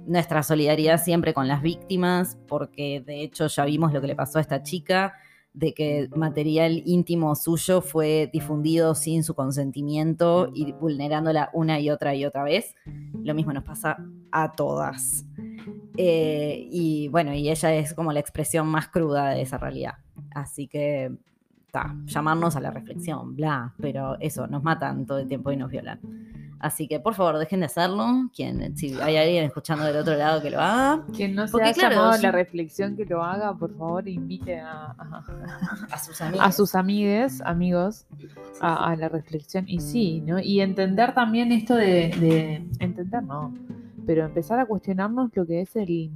nuestra solidaridad siempre con las víctimas, porque de hecho ya vimos lo que le pasó a esta chica, de que material íntimo suyo fue difundido sin su consentimiento y vulnerándola una y otra y otra vez. Lo mismo nos pasa a todas. Eh, y bueno, y ella es como la expresión más cruda de esa realidad. Así que, ta, llamarnos a la reflexión, bla, pero eso, nos matan todo el tiempo y nos violan. Así que, por favor, dejen de hacerlo. Quien, si hay alguien escuchando del otro lado que lo haga, Quien no se Porque, ha claro, llamado a yo- la reflexión que lo haga, por favor, invite a, a- a sus amigos. a sus amigues, amigos, a, a la reflexión. Y sí, ¿no? Y entender también esto de, de- entender, no, pero empezar a cuestionarnos lo que es el,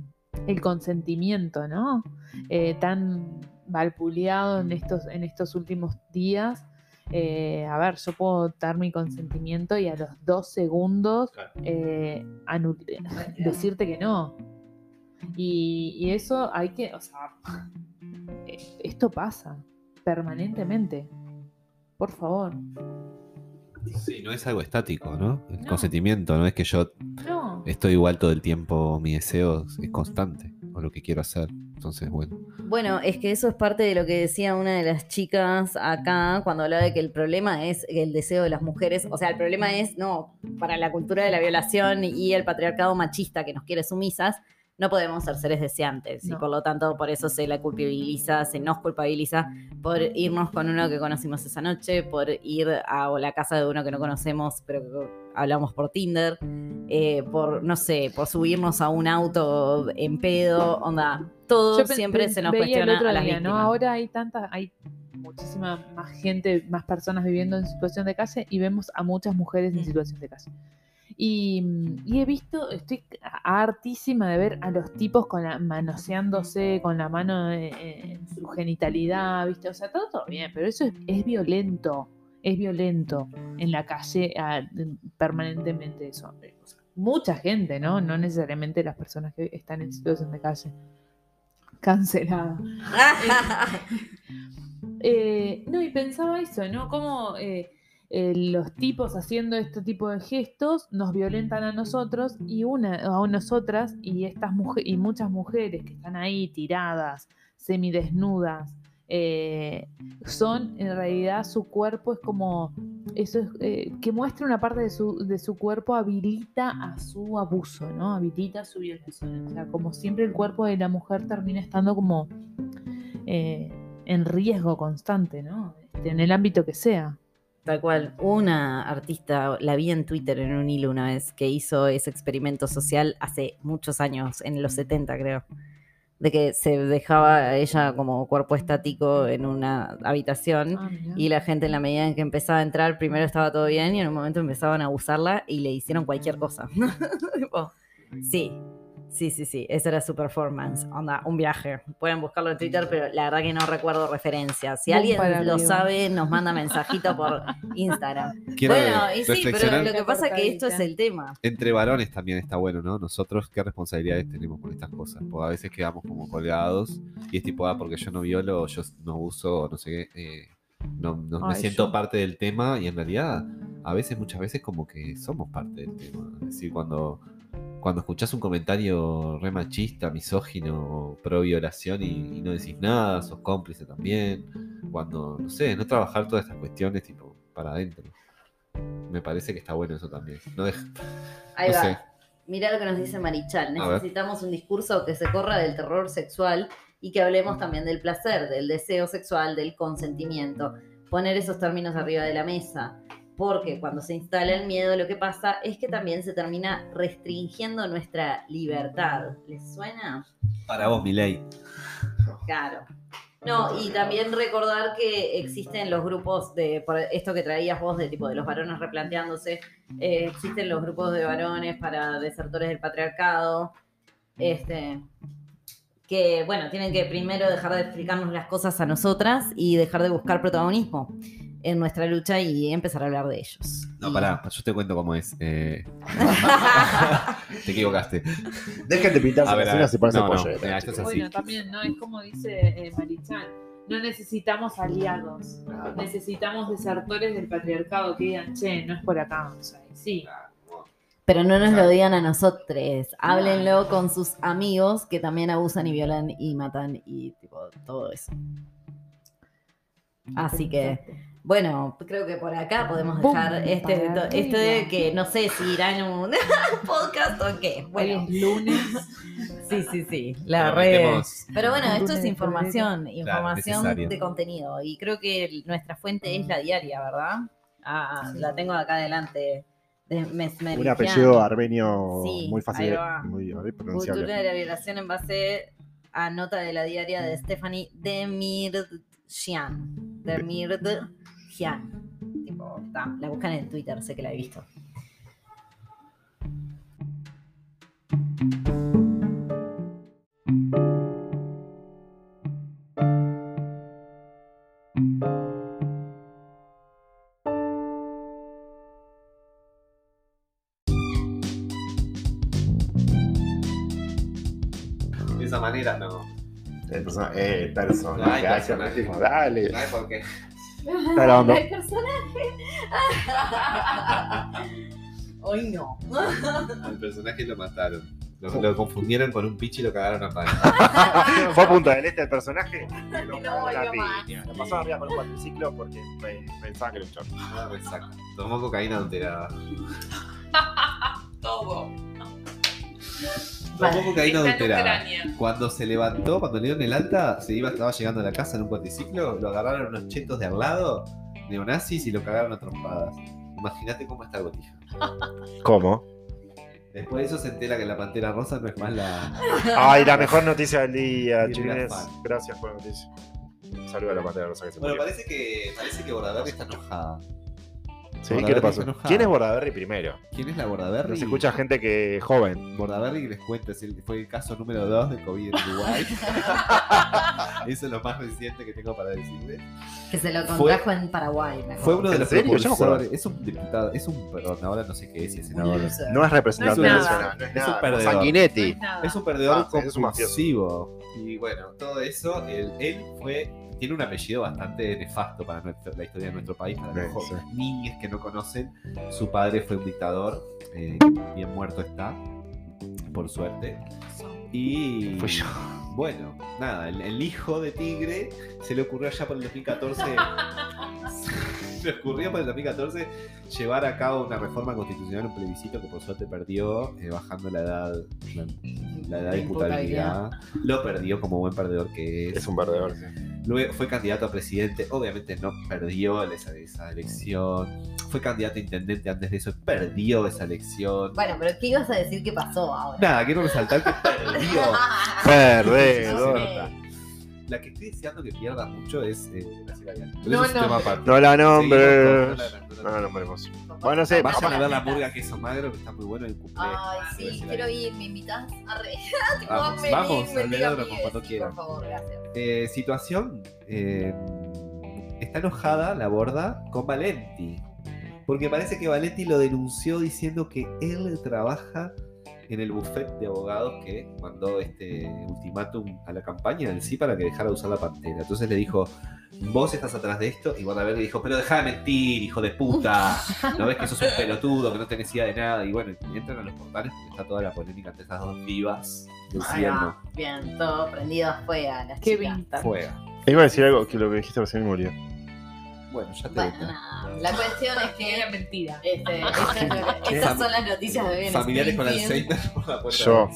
el consentimiento, ¿no? Eh, tan valpuleado en estos, en estos últimos días. Eh, a ver, yo puedo dar mi consentimiento y a los dos segundos eh, decirte que no. Y, y eso hay que, o sea, eh, esto pasa permanentemente. Por favor. Sí, no es algo estático, ¿no? El No. consentimiento, no es que yo No. estoy igual todo el tiempo, mi deseo es constante, o lo que quiero hacer. Entonces, bueno. Bueno, es que eso es parte de lo que decía una de las chicas acá cuando hablaba de que el problema es el deseo de las mujeres. O sea, el problema es, no, para la cultura de la violación y el patriarcado machista que nos quiere sumisas, no podemos ser seres deseantes. Y por lo tanto, por eso se la culpabiliza, se nos culpabiliza por irnos con uno que conocimos esa noche, por ir a la casa de uno que no conocemos, pero que hablamos por Tinder, eh, por, no sé, por subirnos a un auto en pedo, onda. Todo Yo siempre se nos cuestiona a las día. Ahora hay tanta, hay muchísima más gente, más personas viviendo en situación de calle y vemos a muchas mujeres en Mm. situación de calle. Y, mm, y he visto, estoy hartísima de ver a los tipos con la, manoseándose con la mano en, en su genitalidad, ¿viste? O sea, todo, todo bien, pero eso es, es violento, es violento en la calle ah, permanentemente eso. O sea, mucha gente, ¿no? No necesariamente las personas que están en situación de calle. Cancelada. Eh, no, y pensaba eso, ¿no? Cómo eh, eh, los tipos haciendo este tipo de gestos nos violentan a nosotros y una, a nosotras y estas y muchas mujeres que están ahí tiradas, semidesnudas, eh, son en realidad su cuerpo es como eso es eh, que muestra una parte de su, de su cuerpo habilita a su abuso, ¿no? Habilita su violación. O sea, como siempre el cuerpo de la mujer termina estando como en riesgo constante, ¿no? En el ámbito que sea. Tal cual. Una artista, la vi en Twitter en un hilo una vez, que hizo ese experimento social hace muchos años, en los 70 creo, de que se dejaba a ella como cuerpo estático en una habitación Ah, y la gente en la medida en que empezaba a entrar, primero estaba todo bien y en un momento empezaban a abusarla y le hicieron cualquier cosa. Tipo, sí, sí, sí, sí, esa era su performance. Onda, un viaje. Pueden buscarlo en Twitter, pero la verdad que no recuerdo referencias. Si alguien para lo sabe, nos manda mensajito por Instagram. Quiero bueno, y sí, pero lo que pasa es que esto es el tema. entre varones también está bueno, ¿no? Nosotros qué responsabilidades tenemos con estas cosas. Porque a veces quedamos como colgados y es tipo, ah, porque yo no violo, yo no uso, no sé qué. eh, no, no me siento yo- parte del tema y en realidad a veces, muchas veces como que somos parte del tema. Es decir, cuando, cuando escuchás un comentario re machista, misógino pro violación y, y no decís nada, sos cómplice también. Cuando, no sé, no trabajar todas estas cuestiones tipo para adentro. Me parece que está bueno eso también. No dej- Ahí no va. sé. Mirá lo que nos dice Marichal. Necesitamos un discurso que se corra del terror sexual y que hablemos también del placer, del deseo sexual, del consentimiento. Poner esos términos arriba de la mesa. Porque cuando se instala el miedo, lo que pasa es que también se termina restringiendo nuestra libertad. ¿Les suena? Para vos, Milei. Claro. No, y también recordar que existen los grupos de, por esto que traías vos, de tipo de los varones replanteándose, eh, existen los grupos de varones para desertores del patriarcado, este, que, bueno, tienen que primero dejar de explicarnos las cosas a nosotras y dejar de buscar protagonismo. En nuestra lucha y empezar a hablar de ellos. No, Y- pará, yo te cuento cómo es. eh. te equivocaste. Dejen de pintarse A ver, las y ponerse No, no, mira, esto es así. Bueno, también, ¿no? Es como dice eh, Marichan. No necesitamos aliados. Necesitamos desertores del patriarcado que digan, che, no es por acá. O sea, y sí. Pero no nos lo digan a nosotros. Háblenlo con sus amigos que también abusan y violan y matan y tipo todo eso. Así que, bueno, creo que por acá podemos dejar este, este de que no sé si irá en un podcast o qué. Hoy Bueno, es lunes. sí, sí, sí, la Pero red. metemos- Pero bueno, esto es de información, información de contenido. Y creo que nuestra fuente es la diaria, ¿verdad? Ah, la tengo acá adelante. De. Un apellido armenio Sí, muy fácil muy, muy Cultura pronunciable. de la violación en base a nota de la diaria de Stephanie Demirdjian. Demirdjian. Tipo, está, la buscan en Twitter, sé que la he visto. De esa manera no. El persona- eh, personaje, ay, personaje. personaje, dale. ¿Sabes por qué? Está grabando. El personaje. Hoy no. Al personaje lo mataron. Lo, lo confundieron con un pitch y lo cagaron a palo. Fue a Punta del Este el personaje. lo No. Lo pasó arriba con un cuatriciclo porque pe- pensaba que era un chorro. Resaca. Tomó cocaína adulterada. Todo. Tomó cocaína Está en adulterada. Ucrania. Cuando se levantó, cuando le dieron el alta, se iba, estaba llegando a la casa en un cuatriciclo, lo agarraron unos chetos de al lado, neonazis, y lo cagaron a trompadas. Imagínate cómo está el botija. ¿Cómo? Después de eso se entera que la pantera rosa no es más la. Ay, la mejor noticia del día, fan. Gracias por la noticia. Saluda a la pantalla rosa que se Bueno, murió. parece que, parece que Bordaberry está enojada. ¿Sí? ¿Qué le pasó? ¿Quién es Bordaberry primero? ¿Quién es la Bordaberry? Nos escucha gente que joven. Bordaberry, les cuento, fue el caso número 2 de COVID en Uruguay. Eso es lo más reciente que tengo para decirles. Que se lo Fue- contrajo en Paraguay. me Fue uno de ¿En los propulsores. Es un diputado, es un, perdón, ahora no sé qué es, es senador. No es representante No es nacional. No es Es un perdedor. Sanguinetti. es un perdedor Ah, compulsivo. Y bueno, todo eso, él, él fue. Tiene un apellido bastante nefasto para nuestra- la historia de nuestro país, para los Sí, jo- sí. niños que no conocen. Su padre fue un dictador, eh, bien muerto está, por suerte. Y. Fui yo. Bueno, nada, el, el hijo de Tigre se le ocurrió allá por el 2014. se le ocurrió por el 2014 llevar a cabo una reforma constitucional, un plebiscito que por suerte perdió, eh, bajando la edad, la, la edad de imputabilidad. Lo perdió como buen perdedor que es. Es un perdedor. sí. Luego fue candidato a presidente, obviamente no perdió esa, esa elección. Fue candidato a intendente antes de eso, perdió esa elección. Bueno, pero ¿qué ibas a decir que pasó ahora? Nada, quiero resaltar que perdió. Perdedor. Sí. La que estoy deseando que pierda mucho es eh, Graciela. Pero No, eso es un no. tema aparte. No la nombres. no la- no la- No la nombremos. Bueno, no sé. Vayan vamos a ver la murga queso magro que está muy bueno el cumple. Ay, sí, Graciela quiero ir, ¿me invitas? Tipo, Vamos, vení, vamos, amigues, cuando sí, quieran. Por favor, gracias. Eh, situación. eh, está enojada la borda con Valenti. Porque parece que Valenti lo denunció diciendo que él trabaja en el buffet de abogados que mandó este ultimátum a la campaña en sí para que dejara de usar la pantera. Entonces le dijo, vos estás atrás de esto, y Bordaberry dijo, pero deja de mentir, hijo de puta. ¿No ves que sos un pelotudo, que no tenés idea de nada? Y bueno, entran a los portales porque está toda la polémica entre esas dos vivas del cielo. va. Bien, todo prendido a fuego las Qué chicas. Iba a decir algo que lo que dijiste recién me murió. Bueno, ya te Bueno, la cuestión es que Era mentira. este, estas, estas son las noticias de Ben Familiares con. Alzheimer por la puerta. Yo.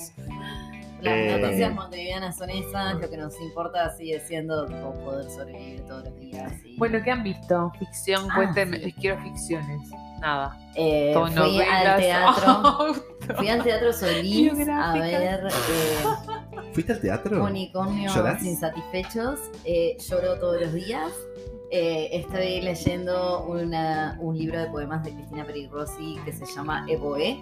Las Eh, noticias montevideanas son esas, lo que nos importa sigue siendo tipo, poder sobrevivir todos los días. y- Bueno, ¿qué han visto? Ficción, Ah, cuéntenme. sí. Quiero ficciones. Nada. Eh, fui novelas. al teatro, fui al teatro Solís a ver eh, ¿Fuiste al teatro? Unicornios. Insatisfechos. Eh, lloro todos los días. Eh, estoy leyendo una- un libro de poemas de Cristina Peri Rossi que se llama Evoe.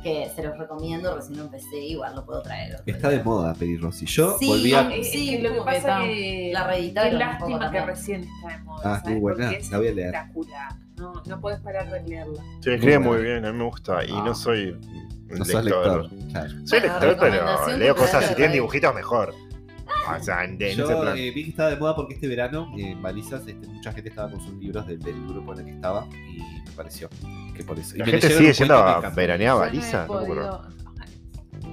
que se los recomiendo, recién lo empecé, igual lo puedo traer. otro Está de moda Peri Rossi. Yo Sí, volví a. eh, Sí, lo que pasa que la reeditaron qué un lástima que recién está de moda. Ah, es muy buena, es la voy a leer. espectacular. No, no puedes parar de leerla. Se escribe Muy bien, a mí me gusta. Y Ah. no soy No sos lector. Claro. Soy Bueno, lector, pero leo cosas si tienen dibujitos mejor. O sea, en, en ese Yo plan. eh, vi que estaba de moda porque este verano eh, en Balizas este, mucha gente estaba con sus libros del, del grupo en el que estaba y me pareció que por eso. Y La me gente sigue yendo a veranear a Yo no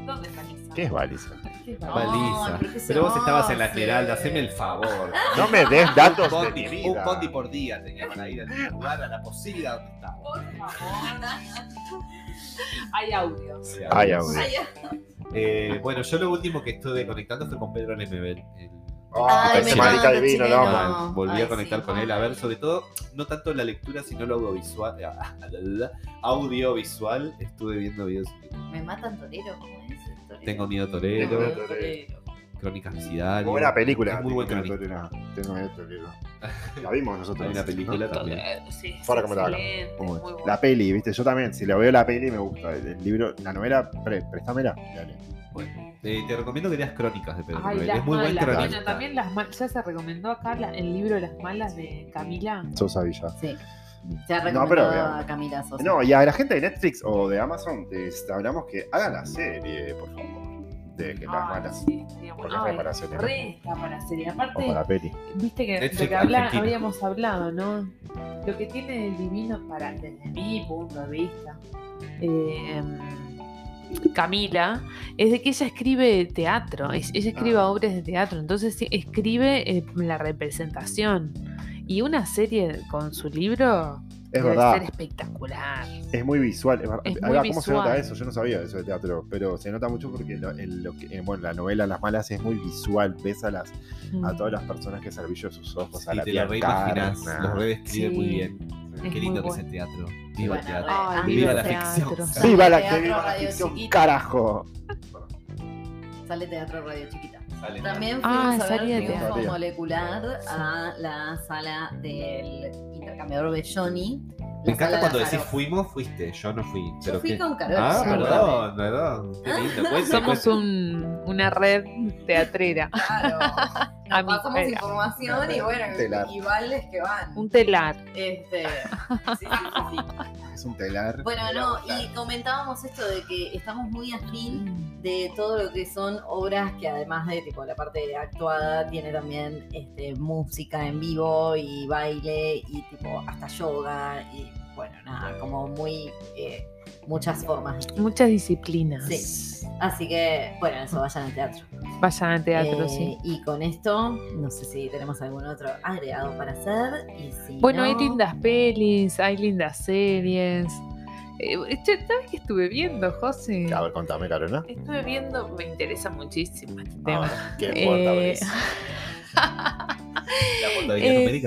¿Dónde es Baliza? ¿Qué es Baliza? ¿Qué es No, Baliza? Pero vos estabas en la. Esmeralda, haceme el favor. No me des datos un de bondi, mi un bondi por día tenía para ir al lugar, a la posida donde estaba. Por favor. Hay audios. Ay, audio. Ay, Eh, bueno, yo lo último que estuve conectando fue con Pedro Lemebel. el- Ay, me encanta, amo. No. Volví Ay, a conectar sí. con él a ver, sobre todo, no tanto la lectura, sino lo audiovisual. Audiovisual, estuve viendo videos. Me matan torero, ¿cómo es? Torero. Tengo miedo Tengo torero, miedo torero. Crónicas Suicidario. Muy buena película. Es muy buen miedo, torero. La vimos nosotros. Hay una película también. Sí, buena. bueno. La peli, viste, yo también, si lo veo la peli me gusta. El, libro, la novela, pre, préstamela. Dale. Bueno, eh, te recomiendo que leas Crónicas de Pedro Ay, Es muy buen malas. cronista. Bueno, también las malas. Ya se recomendó acá la- el libro Las malas de Camila. Sosa Villa. Sí. Se ha No, recomendado pero a Camila Sosa. No, y a la gente de Netflix o de Amazon les hablamos que hagan la serie, por favor. De que las Ay, malas. sí, Porque bueno. es serie. re está para serie. O Aparte, para la peli. viste que de Netflix que habla- habíamos hablado, ¿no? Lo que tiene de divino para, desde mi punto de vista, eh, Camila, es de que ella escribe teatro, es- ella escribe Ah. obras de teatro, entonces sí, escribe eh, la representación. Y una serie con su libro Es debe verdad. ser espectacular. Es muy visual. Es. Es muy ¿Cómo se nota eso? Yo no sabía eso de teatro, pero se nota mucho porque lo- en lo que- en, bueno, la novela Las Malas es muy visual. Ves a, las, a Mm. todas las personas que de sus ojos, a la te tía lo reimaginas, muy Sí. bien. Es Qué lindo que es bueno. el teatro. Sí, Viva el teatro. Ay, Ah, viva viva la ficción. teatro. Sale ¡Viva la, teatro, viva la ficción, chiquita. carajo! Sale Teatro Radio Chiquita. Sale. También Ah, fuimos a ver Triunfo teatro. Molecular a la sala del intercambiador Belloni. Me encanta cuando decís fuimos, fuiste. Yo no fui. Yo Pero fui qué- con Carol. Ah, perdón, perdón. Qué lindo. Cuente, Somos un- una red teatrera, Claro. Nos pasamos información y bueno, Telar. y vales que van. un telar. Este, sí, sí, sí, sí. Es un telar. Bueno, no, y comentábamos esto de que estamos muy afín de todo lo que son obras que además de tipo la parte actuada tiene también este, música en vivo y baile y tipo hasta yoga y bueno nada como muy eh, muchas formas. Muchas disciplinas. Sí. así que bueno eso vayan al teatro Vayan al teatro, Eh, sí. y con esto no sé si tenemos algún otro agregado para hacer y si Bueno, no, hay lindas pelis, hay lindas series. Eh, ¿Sabes qué estuve viendo, José? A ver, contame, Carona. Estuve viendo, me interesa muchísimo este tema. Ah, ¿Qué importa, Eh? La Eh.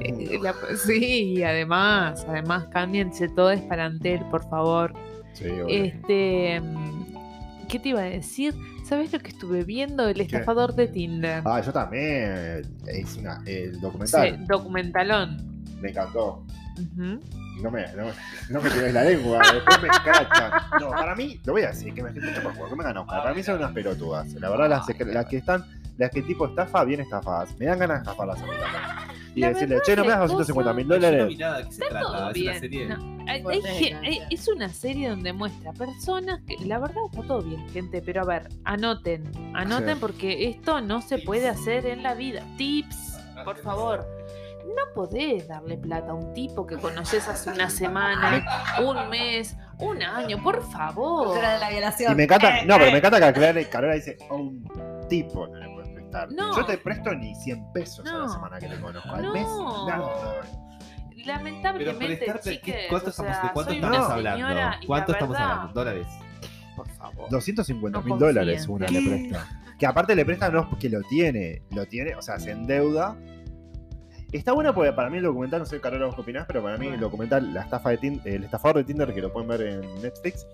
Eh, la- sí, y además, además, cámbiense todo es para Antel, por favor. Sí, obvio. Este, mm, ¿qué te iba a decir? ¿Sabes lo que estuve viendo? El estafador de Tinder. Ah, yo también. Es una, el Sí, documental. documentalón. Me encantó. Ujú. No me, no, me- no me la lengua, después me escrachan. No, para mí, lo voy a decir, que me escucha por favor, que me ganan. Para mí son unas pelotudas. La verdad, las, las que están, las que tipo estafa, bien estafadas. Me dan ganas de estafarlas a mí también. Y La decirle, che, no me das 250 mil no dólares. vi nada. ¿De qué se Está todo trata? Es una serie. No, hay- Fuerte hay gen- desgracia. hay- es una serie donde muestra personas que la verdad está todo bien, gente, pero a ver, anoten, anoten Sí. porque esto no se Tips. puede hacer en la vida. Tips, por favor. No podés darle plata a un tipo que conoces hace una semana, un mes, un año, por favor. De la violación Y me encanta, Eh, no, pero eh. me encanta que Carola, Carola dice, a un tipo no le puedes prestar. No. Yo te presto ni 100 pesos a la No. semana que te conozco. Al No. mes, nada. Lamentablemente, prestarte, ¿qué- chiques, ¿cuánto o estamos, ¿de cuánto estamos hablando? señora ¿Cuánto estamos verdad, hablando? ¿Dólares? Por favor. 250 No mil dólares una le ¿Qué? presta. Que aparte le presta no es porque lo tiene, lo tiene, o sea, se endeuda Está bueno porque para mí el documental, no sé, Carola, vos qué opinás, pero para mí el documental, la estafa de Tin- el estafador de Tinder, que lo pueden ver en Netflix,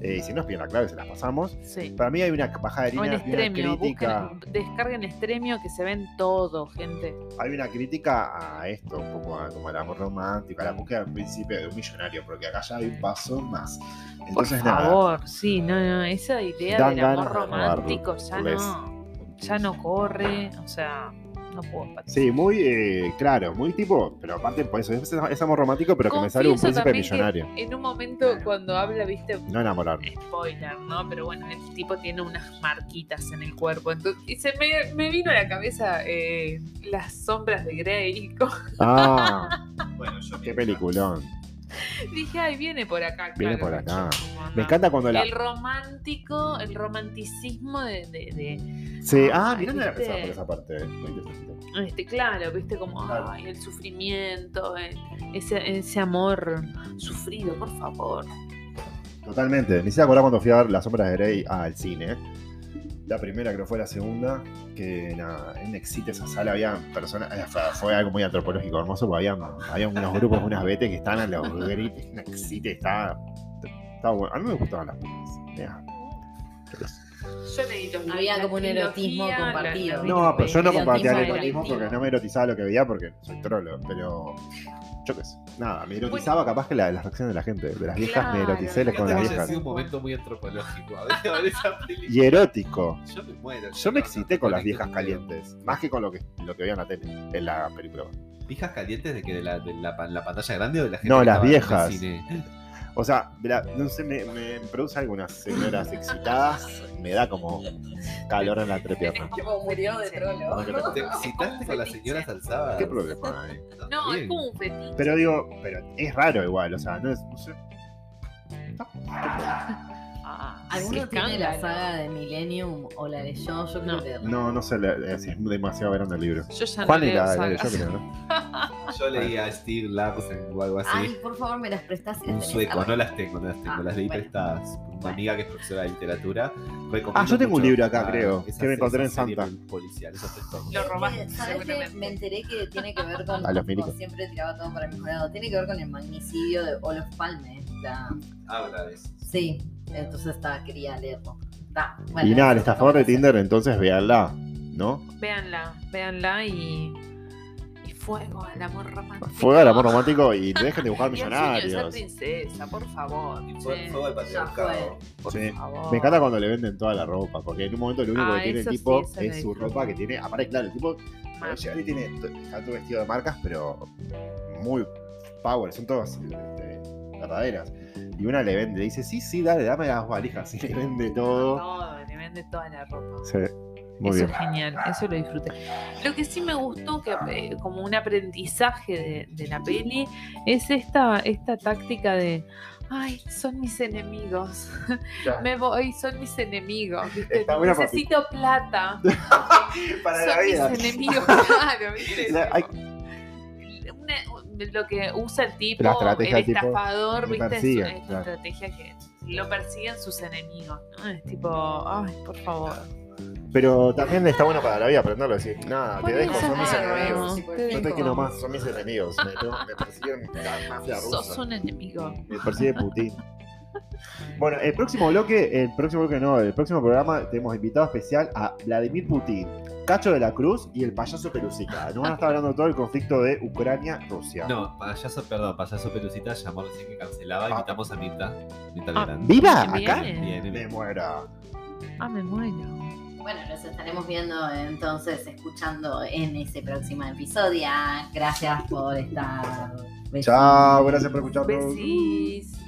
eh, y si nos piden la clave, se las pasamos. Sí. Para mí hay una bajada de línea, una crítica, busquen, descarguen Estremio que se ven todo, gente. hay una crítica a esto, un poco a, como al amor romántico, a la búsqueda en principio de un millonario, porque acá ya hay un paso más. Por Entonces, nada, favor, sí, no, no, esa idea del amor romántico ya no, ya no corre, o sea, no puedo patrocinar. Sí, muy eh, claro, muy tipo, pero aparte por eso, es, es amor romántico, pero que me sale un Confieso príncipe millonario. En un momento cuando habla, viste, No enamorarme. spoiler, ¿no? Pero bueno, el tipo tiene unas marquitas en el cuerpo. Entonces, y se me, me vino a la cabeza eh, las sombras de Grey. Ah, Bueno, yo qué peliculón. Dije, ay, viene por acá. Viene claro, por acá. Me encanta cuando la. El romántico, el romanticismo de, de- de- Sí, ah, Ay, mirá, ¿viste? pensado por esa parte. Muy interesante. este, claro, viste, como Claro. ay, el sufrimiento, eh, ese, ese amor sufrido, por favor. Totalmente. Me hice acordar cuando fui a ver Las Sombras de Grey al cine. La primera, creo que fue la segunda. Que nada, en Exite esa sala había personas. eh, Fue, algo muy antropológico, hermoso, porque había, había unos grupos, unas betes que estaban a los gritos. En Exite estaba. Estaba bueno. A mí me gustaban las. Mira. Yo los Había como un erotismo compartido. No, pero yo no compartía el erotismo porque no me erotizaba lo que veía porque soy trolo. Pero. Yo qué sé. Nada, me erotizaba capaz que la, las reacciones de la gente. De las viejas me eroticé con las viejas. sido un momento muy antropológico. A ver. Y erótico. Yo me muero. Yo me excité con las viejas conecto calientes, más que con lo que, lo que veía en la tele, en la película. ¿Viejas calientes de que de la, de la, pan- la pantalla grande o de la gente No, que las estaba en el viejas. cine? O sea, la- no sé, me, me produce algunas señoras excitadas, me da como calor en la entrepierna. Como murió de trolo. ¿Te excitaste con las señoras alzadas? ¿Qué problema hay? No, es como un fetiche. Pero digo, pero es raro igual, o sea, no es. No sé. No, ¿Alguno tiene la saga de Millennium o la de yo? Yo quiero No. leerla. No, no sé, es, demasiado grande el libro. Yo ya Juan no leo la, la yo creo, ¿no? Yo leía a Steve Larsen o algo así. Ay, por favor, me las prestás las un sueco, no las tengo, no las tengo, Ah, las leí bueno. prestadas. Una Bueno. amiga que es profesora de literatura. Ah, yo tengo un libro acá, creo, que me encontré en Santa. Policial, esos textos. Lo robaste, ¿Sabes qué? seguramente. Me enteré que tiene que ver con. A los como siempre tiraba todo para mismo lado. Tiene que ver con el magnicidio de Olof Palme. La... Habla de eso. Sí, entonces estaba, quería leerlo. Bueno, Y nada, el eso estafador de. Tinder, entonces véanla, ¿no? Véanla, véanla y. Y fuego al amor romántico. Fuego al amor romántico y dejen de buscar sueño de ser millonarios. princesa, por favor. Y fue, che, fuego al patriarcado. por Sí. favor. Me encanta cuando le venden toda la ropa, porque en un momento lo único Ah, que tiene el sí, tipo es su ropa que tiene. Aparte, claro, el tipo y tiene está todo vestido de marcas, pero muy power, son todas este, verdaderas. Y una le vende, le dice, sí, sí, dale, dame las valijas, y le vende todo. Todo, le vende toda la ropa. Sí, muy eso bien. es genial, eso lo disfruté. Lo que sí me gustó, que eh, como un aprendizaje de, de la peli, es esta, esta táctica de, ay, son mis enemigos, Ya. me voy, son mis enemigos, necesito plata, Para la son vida. mis enemigos, claro, ¿viste? La- hay- Una- lo que usa el tipo, La estrategia el tipo, estafador, ¿viste? Es- persigue, es, la claro. estrategia que lo persiguen sus enemigos, ¿no? Es tipo, ay, por favor. Pero también está bueno para la vida aprenderlo, decir, nada, te dejo, son mis enemigos. Te No te dejo. quiero más, son mis enemigos. Me, me persiguen la mafia Sos rusa. un enemigo. Me persigue Putin. Bueno, el próximo bloque, el próximo bloque no, el próximo programa tenemos invitado especial a Vladimir Putin, Cacho de la Cruz y el payaso Pelusica. Nos van a estar hablando de todo el conflicto de Ucrania-Rusia. No, payaso, perdón, payaso Pelucita llamó recién que cancelaba. Ah. Invitamos a Mirta. Mirta Ah. ¿Viva? Viene. ¿Acá? Viene, Me viene. muera. Ah, me muero. Bueno, nos estaremos viendo entonces, escuchando en ese próximo episodio. Gracias por estar. Chao, gracias por escucharnos. Besis.